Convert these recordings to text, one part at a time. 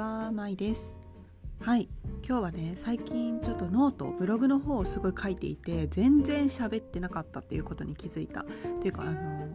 は、まいです。はい、今日はね、最近ちょっと note、ブログの方をすごい書いていて、全然喋ってなかったっていうことに気づいた。というか、あの、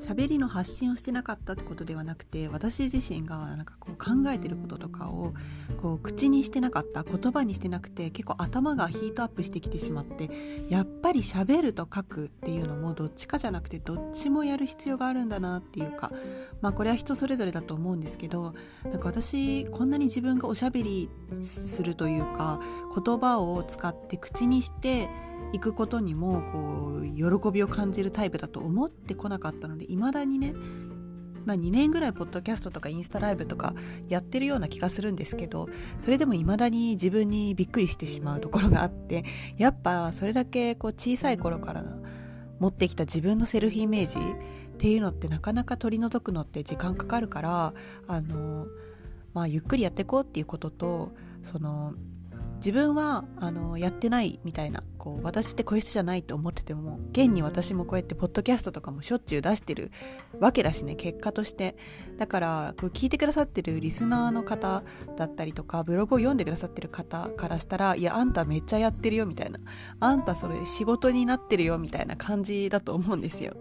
喋りの発信をしてなかったってことではなくて私自身がなんかこう考えてることとかをこう口にしてなかった言葉にしてなくて結構頭がヒートアップしてきてしまってやっぱり喋ると書くっていうのもどっちかじゃなくてどっちもやる必要があるんだなっていうかまあこれは人それぞれだと思うんですけどなんか私こんなに自分がおしゃべりするというか言葉を使って口にして行くことにもこう喜びを感じるタイプだと思ってこなかったので未だにねまあ、2年ぐらいポッドキャストとかインスタライブとかやってるような気がするんですけどそれでも未だに自分にびっくりしてしまうところがあってやっぱそれだけこう小さい頃から持ってきた自分のセルフイメージっていうのってなかなか取り除くのって時間かかるからあの、まあ、ゆっくりやっていこうっていうこととその自分はあのやってないみたいなこう私ってこういう人じゃないと思ってても現に私もこうやってポッドキャストとかもしょっちゅう出してるわけだしね結果として。だからこう聞いてくださってるリスナーの方だったりとかブログを読んでくださってる方からしたらいやあんためっちゃやってるよみたいな。あんたそれ仕事になってるよみたいな感じだと思うんですよ。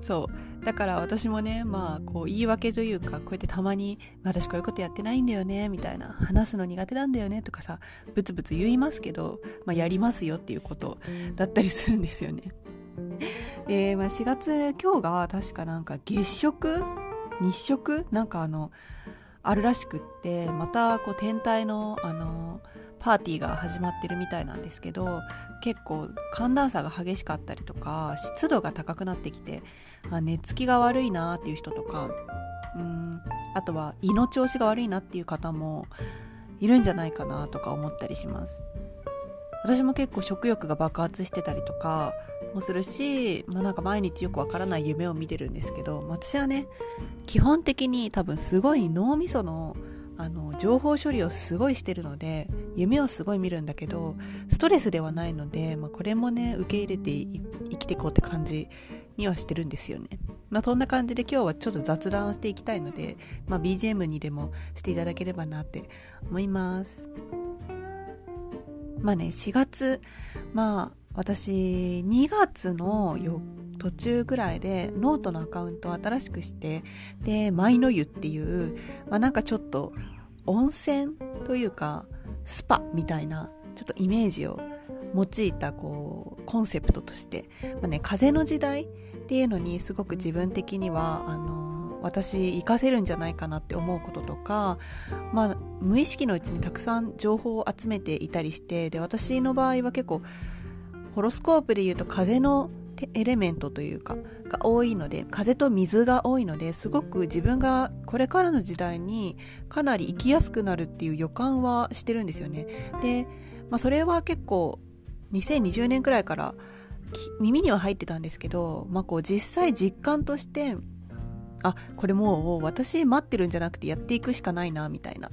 そう。だから私もねまあこう言い訳というかこうやってたまに私こういうことやってないんだよねみたいな。話すの苦手なんだよねとかさブツブツ言いますけど、まあ、やりますよっていうこととだったりするんですよね。で、まあ、4月今日が確かなんか月食？日食？なんかあのあるらしくってまたこう天体のあのパーティーが始まってるみたいなんですけど結構寒暖差が激しかったりとか湿度が高くなってきて、あ、寝つきが悪いなっていう人とかうんあとは胃の調子が悪いなっていう方もいるんじゃないかなとか思ったりします。私も結構食欲が爆発してたりとかもするし、まあ、なんか毎日よくわからない夢を見てるんですけど私はね基本的に多分すごい脳みそのあの情報処理をすごいしてるので夢をすごい見るんだけどストレスではないので、まあ、これもね受け入れて生きていこうって感じにはしてるんですよね。まあそんな感じで今日はちょっと雑談をしていきたいので、まあ、BGM にでもしていただければなって思います。まあね4月まあ私2月の途中ぐらいでノートのアカウントを新しくしてで舞の湯っていう、まあ、なんかちょっと温泉というかスパみたいなちょっとイメージを用いたこうコンセプトとして、まあね、風の時代っていうのにすごく自分的にはあの私活かせるんじゃないかなって思うこととか、まあ、無意識のうちにたくさん情報を集めていたりしてで私の場合は結構ホロスコープでいうと風のエレメントというかが多いので風と水が多いのですごく自分がこれからの時代にかなり生きやすくなるっていう予感はしてるんですよね。で、まあ、それは結構2020年くらいから耳には入ってたんですけど、まあ、こう実際実感としてあこれもう私待ってるんじゃなくてやっていくしかないなみたいな。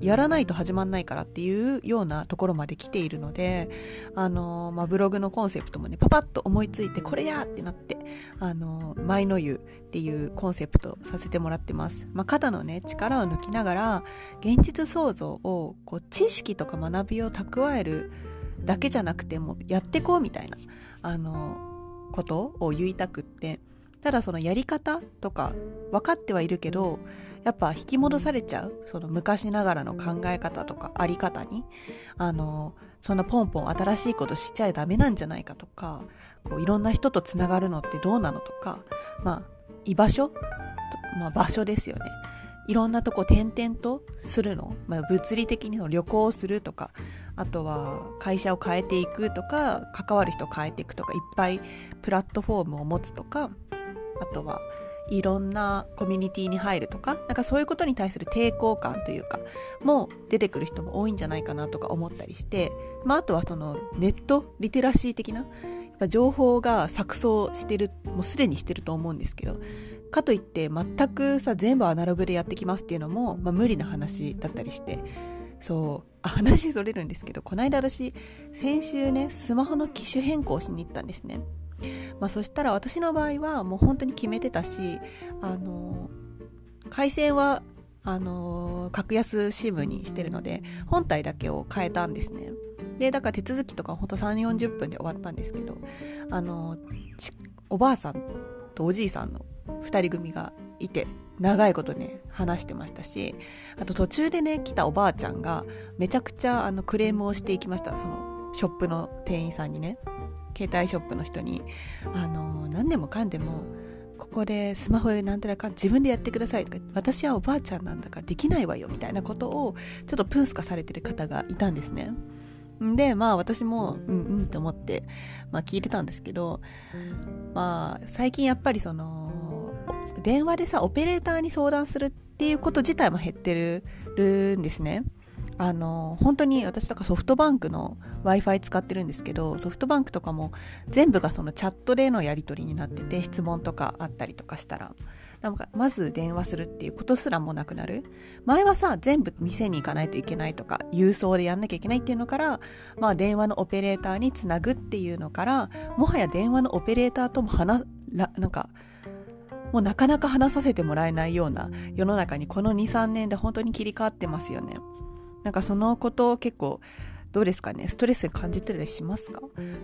やらないと始まんないからっていうようなところまで来ているのであの、まあ、ブログのコンセプトもねパパッと思いついてこれやってなってあの舞の湯っていうコンセプトさせてもらってます、まあ、肩のね力を抜きながら現実創造をこう知識とか学びを蓄えるだけじゃなくてもやってこうみたいなあのことを言いたくって。ただそのやり方とか分かってはいるけどやっぱ引き戻されちゃうその昔ながらの考え方とかあり方にあのそんなポンポン新しいことしちゃダメなんじゃないかとかこういろんな人とつながるのってどうなのとかまあ居場所、まあ、場所ですよね。いろんなとこ転々とするの、まあ、物理的にの旅行をするとかあとは会社を変えていくとか関わる人を変えていくとかいっぱいプラットフォームを持つとかあとはいろんなコミュニティに入るとかなんかそういうことに対する抵抗感というかもう出てくる人も多いんじゃないかなとか思ったりして、まあ、あとはそのネットリテラシー的なやっぱ情報が錯綜してるもうすでにしてると思うんですけどかといって全くさ全部アナログでやってきますっていうのも、まあ、無理な話だったりしてそう話それるんですけどこの間私先週ねスマホの機種変更しに行ったんですね。まあ、そしたら私の場合はもう本当に決めてたしあの回線はあの、格安 SIM にしてるので本体だけを変えたんですね。でだから手続きとかほんと3 4 0分で終わったんですけどあの、おばあさんとおじいさんの2人組がいて長いことね話してましたしあと途中でね来たおばあちゃんがめちゃくちゃあのクレームをしていきました。そのショップの店員さんにね。携帯ショップの人にあの何でもかんでもここでスマホでなんたらか自分でやってくださいとか私はおばあちゃんなんだからできないわよみたいなことをちょっとプンスカされてる方がいたんですね。でまあ私もうんうんと思って、まあ、聞いてたんですけどまあ最近やっぱりその電話でさオペレーターに相談するっていうこと自体も減ってるんですね。あの本当に私とかソフトバンクの w i f i 使ってるんですけどソフトバンクとかも全部がそのチャットでのやり取りになってて質問とかあったりとかしたらなんかまず電話するっていうことすらもなくなる前はさ全部店に行かないといけないとか郵送でやんなきゃいけないっていうのからまあ電話のオペレーターにつなぐっていうのからもはや電話のオペレーターとも話なんかもうなかなか話させてもらえないような世の中にこの23年で本当に切り替わってますよね。なんかそのことを結構どうですかね？ストレス感じてたりしますか？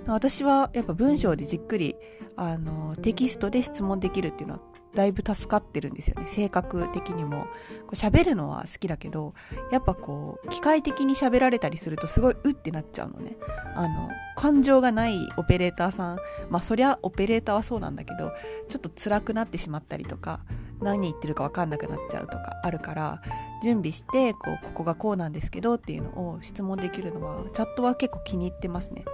私はやっぱ文章でじっくりあのテキストで質問できるっていうのはだいぶ助かってるんですよね。性格的にも。こう喋るのは好きだけどやっぱこう機械的に喋られたりするとすごいうってなっちゃうのね。あの感情がないオペレーターさん。まあそりゃオペレーターはそうなんだけどちょっと辛くなってしまったりとか何言ってるか分かんなくなっちゃうとかあるから準備してこうここがこうなんですけどっていうのを質問できるのはチャットは結構気に入ってますね。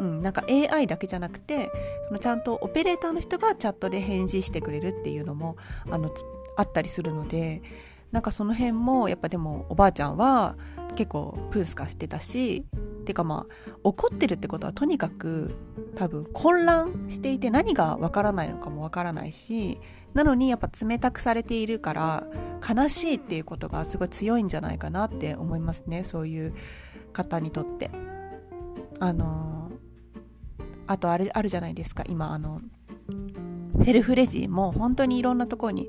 うん、なんか AI だけじゃなくてそのちゃんとオペレーターの人がチャットで返事してくれるっていうのもあのあったりするのでなんかその辺もやっぱでもおばあちゃんは結構プースカしてたしてかまあ怒ってるってことはとにかく多分混乱していて何がわからないのかもわからないしなのにやっぱ冷たくされているから悲しいっていうことがすごい強いんじゃないかなって思いますね。そういう方にとって。あのあとあれあるじゃないですか。今あのセルフレジも本当にいろんなところに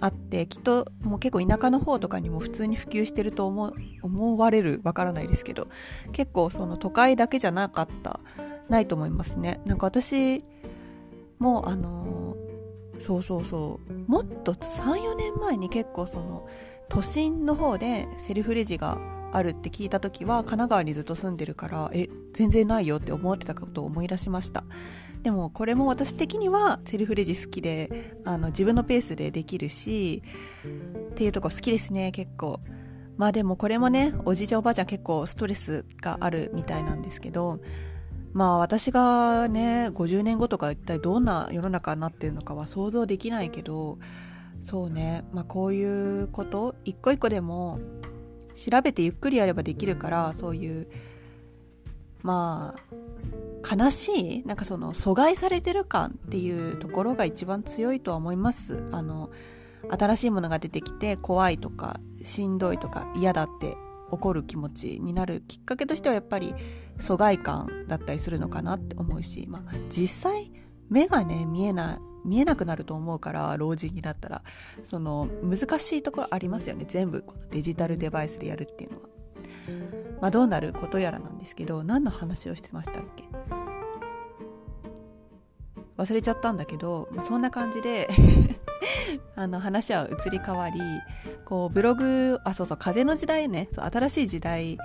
あってきっともう結構田舎の方とかにも普通に普及してると思思われるわからないですけど結構その都会だけじゃなかったないと思いますね。なんか私もあのそうそうそう。もっと34年前に結構その都心の方でセルフレジがあるって聞いた時は神奈川にずっと住んでるからえ全然ないよって思ってたことを思い出しました。でもこれも私的にはセルフレジ好きであの自分のペースでできるしっていうとこ好きですね結構。まあでもこれもねおじいちゃんおばあちゃん結構ストレスがあるみたいなんですけどまあ私がね50年後とか一体どんな世の中になってるのかは想像できないけどそうね。まあこういうこと一個一個でも調べてゆっくりやればできるからそういうまあ悲しいなんかその阻害されてる感っていうところが一番強いとは思います。あの新しいものが出てきて怖いとかしんどいとか嫌だって怒る気持ちになるきっかけとしてはやっぱり疎外感だったりするのかなって思うし、まあ、実際目がね見えない見えなくなると思うから老人になったらその難しいところありますよね全部このデジタルデバイスでやるっていうのは。まあ、どうなることやらなんですけど何の話をしてましたっけ？忘れちゃったんだけど、まあ、そんな感じで あの話は移り変わりこうブログあそうそう風の時代ね。そう新しい時代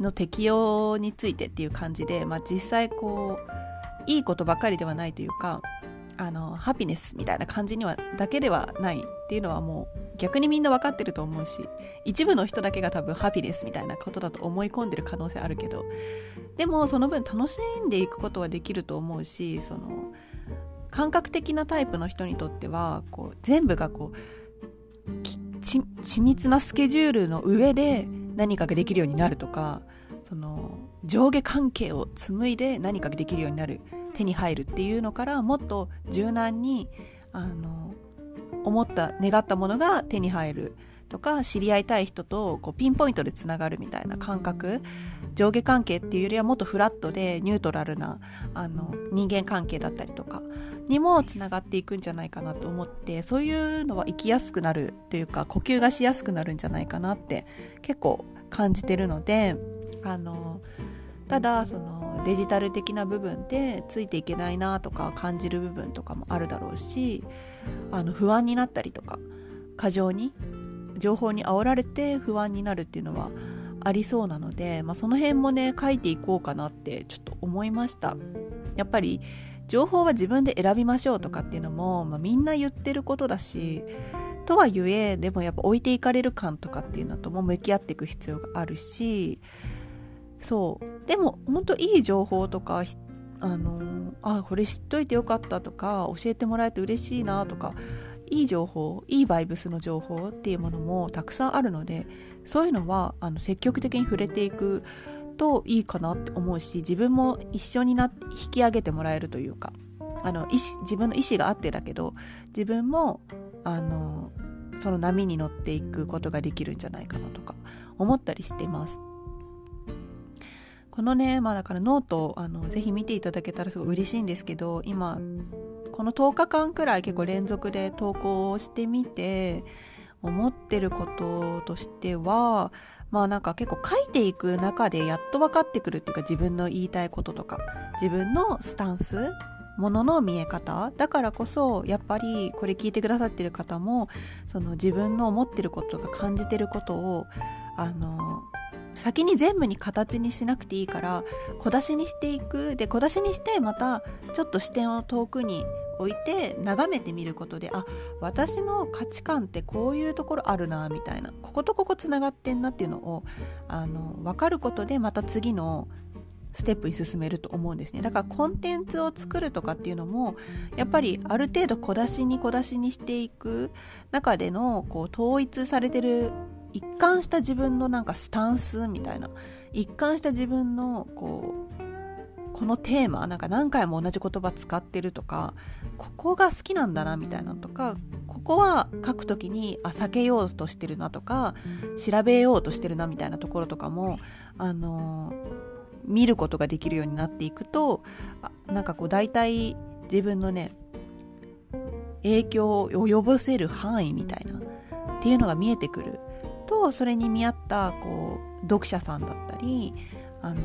の適用についてっていう感じで、まあ、実際こういいことばかりではないというかあのハピネスみたいな感じにはだけではないっていうのはもう逆にみんな分かってると思うし一部の人だけが多分ハピネスみたいなことだと思い込んでる可能性あるけどでもその分楽しんでいくことはできると思うしその感覚的なタイプの人にとってはこう全部がこう緻密なスケジュールの上で何かができるようになるとかその上下関係を紡いで何かができるようになる手に入るっていうのからもっと柔軟にあの思った願ったものが手に入るとか知り合いたい人とこうピンポイントでつながるみたいな感覚上下関係っていうよりはもっとフラットでニュートラルなあの人間関係だったりとかにもつながっていくんじゃないかなと思ってそういうのは生きやすくなるというか呼吸がしやすくなるんじゃないかなって結構感じてるのであのただそのデジタル的な部分でついていけないなとか感じる部分とかもあるだろうしあの不安になったりとか過剰に情報に煽られて不安になるっていうのはありそうなので、まあ、その辺もね書いていこうかなってちょっと思いました。やっぱり情報は自分で選びましょうとかっていうのも、まあ、みんな言ってることだしとはいえでもやっぱ置いていかれる感とかっていうのとも向き合っていく必要があるしそう。でも本当いい情報とかあのあこれ知っといてよかったとか教えてもらえて嬉しいなとかいい情報いいバイブスの情報っていうものもたくさんあるのでそういうのはあの積極的に触れていくといいかなって思うし自分も一緒になって引き上げてもらえるというかあの意自分の意思があってだけど自分もあのその波に乗っていくことができるんじゃないかなとか思ったりしてます。このね、まあだからノート、あの、ぜひ見ていただけたらすごい嬉しいんですけど、今、この10日間くらい結構連続で投稿をしてみて、思ってることとしては、まあなんか結構書いていく中でやっと分かってくるっていうか自分の言いたいこととか、自分のスタンスものの見え方だからこそやっぱりこれ聞いてくださってる方もその自分の思ってることが感じてることをあの先に全部に形にしなくていいから小出しにしていく。で小出しにしてまたちょっと視点を遠くに置いて眺めてみることであ私の価値観ってこういうところあるなみたいな。こことここつながってんなっていうのをあの分かることでまた次のステップに進めると思うんですね。だからコンテンツを作るとかっていうのもやっぱりある程度小出しに小出しにしていく中でのこう統一されてる一貫した自分のなんかスタンスみたいな一貫した自分のこうこのテーマなんか何回も同じ言葉使ってるとかここが好きなんだなみたいなとかここは書く時にあ避けようとしてるなとか調べようとしてるなみたいなところとかもあの見ることができるようになっていくとなんかこう大体自分のね影響を及ぼせる範囲みたいなっていうのが見えてくる。とそれに見合ったこう読者さんだったりあの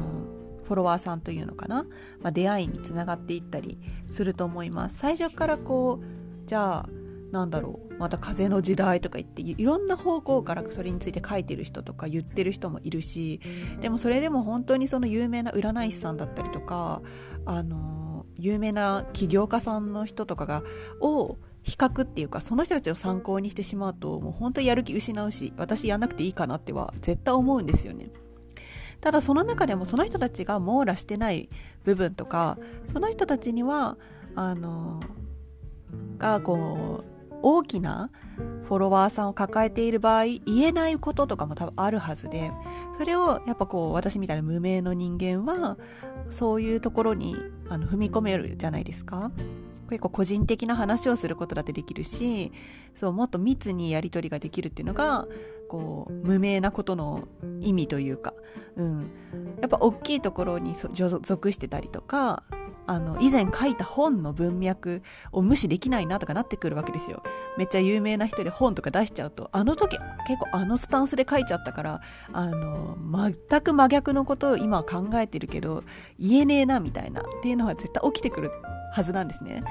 フォロワーさんというのかな、まあ、出会いにつながっていったりすると思います。最初からこうじゃあなんだろうまた風の時代とか言っていろんな方向からそれについて書いてる人とか言ってる人もいるしでもそれでも本当にその有名な占い師さんだったりとかあの有名な起業家さんの人とかがを比較っていうかその人たちを参考にしてしまうともう本当にやる気失うし私やんなくていいかなっては絶対思うんですよね。ただその中でもその人たちが網羅してない部分とかその人たちにはあのがこう大きなフォロワーさんを抱えている場合言えないこととかも多分あるはずでそれをやっぱこう私みたいな無名の人間はそういうところにあの踏み込めるじゃないですか。結構個人的な話をすることだってできるしそうもっと密にやり取りができるっていうのがこう無名なことの意味というか、うん、やっぱ大きいところに属してたりとかあの以前書いた本の文脈を無視できないなとかなってくるわけですよ。めっちゃ有名な人で本とか出しちゃうとあの時結構あのスタンスで書いちゃったからあの全く真逆のことを今は考えてるけど言えねえなみたいなっていうのは絶対起きてくるはずなんですね。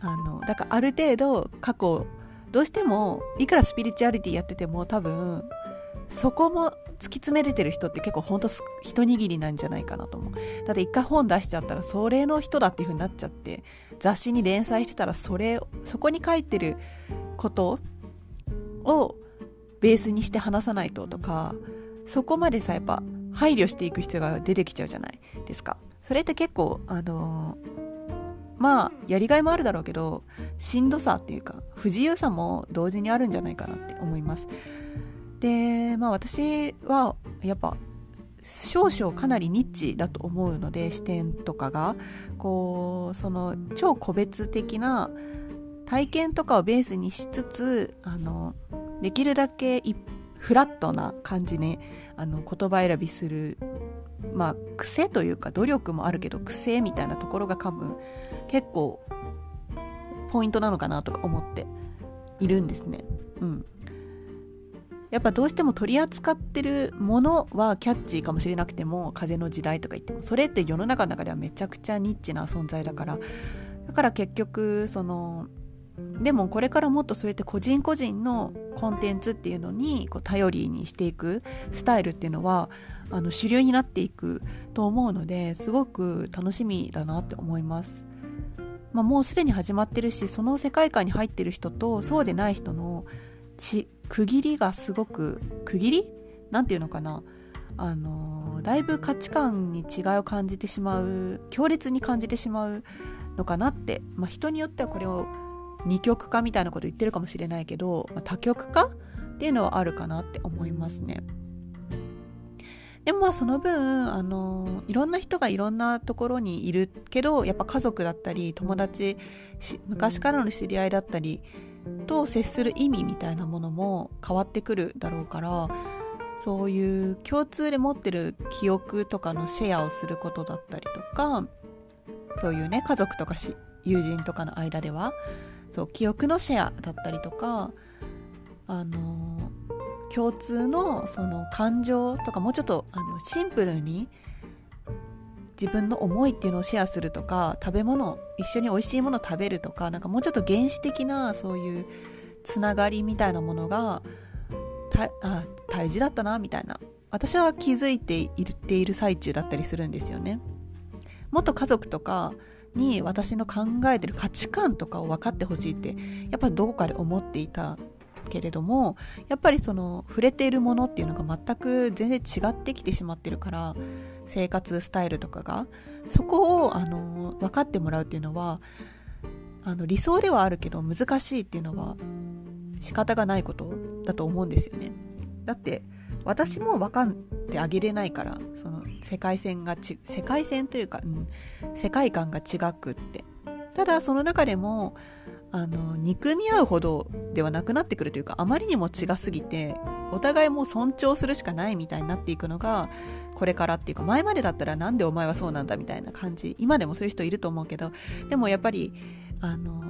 あのだからある程度過去どうしてもいくらスピリチュアリティやってても多分そこも突き詰めれてる人って結構ほんと一握りなんじゃないかなと思う。だって一回本出しちゃったらそれの人だっていう風になっちゃって雑誌に連載してたらそれそこに書いてることをベースにして話さないととかそこまでさやっぱ配慮していく必要が出てきちゃうじゃないですか。それって結構あのーまあやりがいもあるだろうけどしんどさっていうか不自由さも同時にあるんじゃないかなって思います。でまあ私はやっぱ少々かなりニッチだと思うので視点とかがこうその超個別的な体験とかをベースにしつつあのできるだけフラットな感じねあの言葉選びするまあ癖というか努力もあるけど癖みたいなところが多分結構ポイントなのかなとか思っているんですね。うん、やっぱどうしても取り扱ってるものはキャッチーかもしれなくても風の時代とか言ってもそれって世の中の中ではめちゃくちゃニッチな存在だからだから結局そのでもこれからもっとそうやって個人個人のコンテンツっていうのにこう頼りにしていくスタイルっていうのはあの主流になっていくと思うのですごく楽しみだなって思います。まあ、もうすでに始まってるしその世界観に入ってる人とそうでない人のち区切りがすごく区切りなんていうのかなあのだいぶ価値観に違いを感じてしまう強烈に感じてしまうのかなって、まあ、人によってはこれを二極化みたいなこと言ってるかもしれないけど、まあ、多極化っていうのはあるかなって思いますね。でもまあその分、あのいろんな人がいろんなところにいるけどやっぱ家族だったり友達昔からの知り合いだったりと接する意味みたいなものも変わってくるだろうからそういう共通で持ってる記憶とかのシェアをすることだったりとかそういうね家族とか友人とかの間ではそう記憶のシェアだったりとかあの共通のその感情とかもうちょっとあのシンプルに自分の思いっていうのをシェアするとか食べ物一緒に美味しいもの食べるとかなんかもうちょっと原始的なそういうつながりみたいなものがたあ大事だったなみたいな私は気づいていっている最中だったりするんですよね。もっと家族とかに私の考えてる価値観とかを分かってほしいってやっぱりどこかで思っていたけれどもやっぱりその触れているものっていうのが全く全然違ってきてしまってるから生活スタイルとかがそこをあの分かってもらうっていうのはあの理想ではあるけど難しいっていうのは仕方がないことだと思うんですよね。だって私も分かってあげれないからその世界線がち世界線というか、うん、世界観が違くって。ただその中でもあの憎み合うほどではなくなってくるというかあまりにも違すぎてお互いもう尊重するしかないみたいになっていくのがこれからっていうか前までだったらなんでお前はそうなんだみたいな感じ。今でもそういう人いると思うけどでもやっぱりあの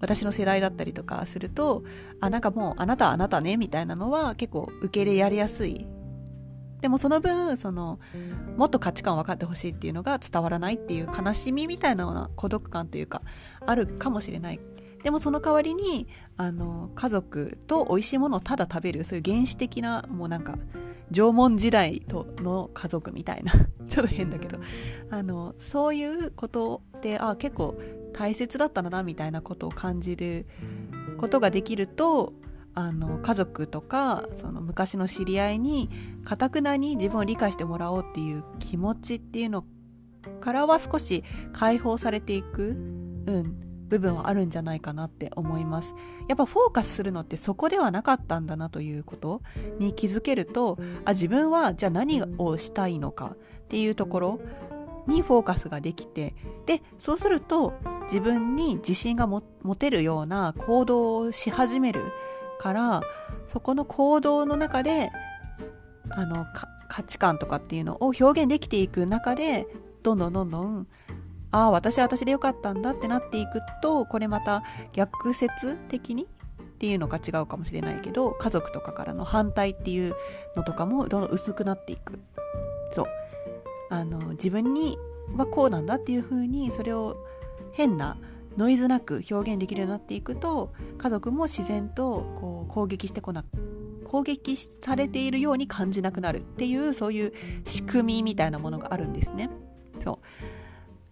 私の世代だったりとかするとあなんかもうあなたはあなたねみたいなのは結構受け入れやりやすいでもその分そのもっと価値観分かってほしいっていうのが伝わらないっていう悲しみみたいなような孤独感というかあるかもしれない。でもその代わりにあの家族と美味しいものをただ食べるそういう原始的なもうなんか縄文時代との家族みたいな。ちょっと変だけど。あのそういうことってあ結構大切だったなみたいなことを感じることができるとあの家族とかその昔の知り合いにかたくなに自分を理解してもらおうっていう気持ちっていうのからは少し解放されていく、うん、部分はあるんじゃないかなって思います。やっぱフォーカスするのってそこではなかったんだなということに気づけるとあ自分はじゃあ何をしたいのかっていうところにフォーカスができてでそうすると自分に自信が持てるような行動をし始める。からそこの行動の中であの価値観とかっていうのを表現できていく中でどんどんどんどんああ私は私でよかったんだってなっていくとこれまた逆説的にっていうのが違うかもしれないけど家族とかからの反対っていうのとかもどんどん薄くなっていく。そう。あの自分にはこうなんだっていう風にそれを変なノイズなく表現できるようになっていくと家族も自然とこう攻撃してこな攻撃されているように感じなくなるっていうそういう仕組みみたいなものがあるんですね。そ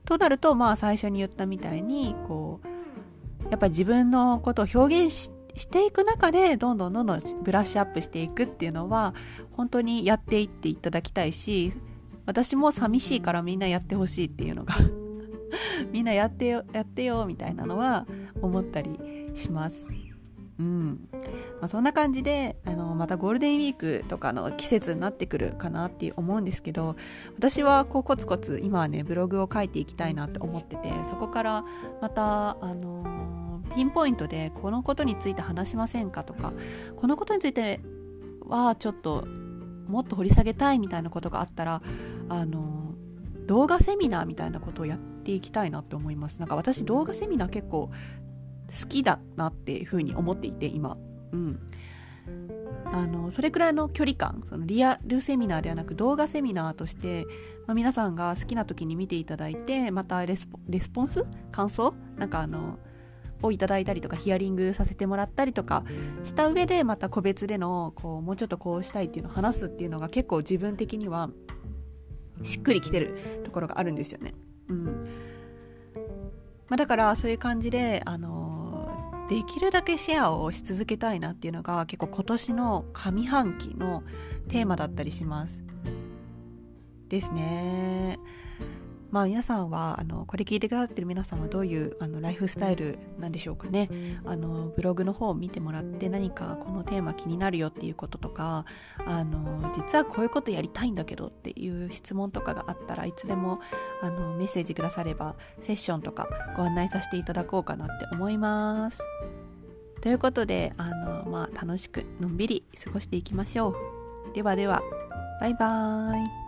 うとなるとまあ最初に言ったみたいにこうやっぱり自分のことを表現していく中でどんどんどんどんブラッシュアップしていくっていうのは本当にやっていっていただきたいし私も寂しいからみんなやってほしいっていうのが みんなやってよやってよみたいなのは思ったりします。うんまあ、そんな感じであのまたゴールデンウィークとかの季節になってくるかなって思うんですけど私はこうコツコツ今はねブログを書いていきたいなって思っててそこからまたあのピンポイントでこのことについて話しませんかとかこのことについてはちょっともっと掘り下げたいみたいなことがあったらあの動画セミナーみたいなことをやっていきたいなって思います。なんか私動画セミナー結構好きだなっていうふうに思っていて今。うん。あのそれくらいの距離感。そのリアルセミナーではなく動画セミナーとして、まあ、皆さんが好きな時に見ていただいてまたレスポンス感想なんかあのをいただいたりとかヒアリングさせてもらったりとかした上でまた個別でのこうもうちょっとこうしたいっていうのを話すっていうのが結構自分的にはしっくりきてるところがあるんですよね。うんまあ、だからそういう感じであのできるだけシェアをし続けたいなっていうのが結構今年の上半期のテーマだったりします。ですね。まあ皆さんはあのこれ聞いてくださってる皆さんはどういうあのライフスタイルなんでしょうかねあのブログの方を見てもらって何かこのテーマ気になるよっていうこととかあの実はこういうことやりたいんだけどっていう質問とかがあったらいつでもあのメッセージくださればセッションとかご案内させていただこうかなって思います。ということであの、まあ、楽しくのんびり過ごしていきましょう。ではではバイバーイ。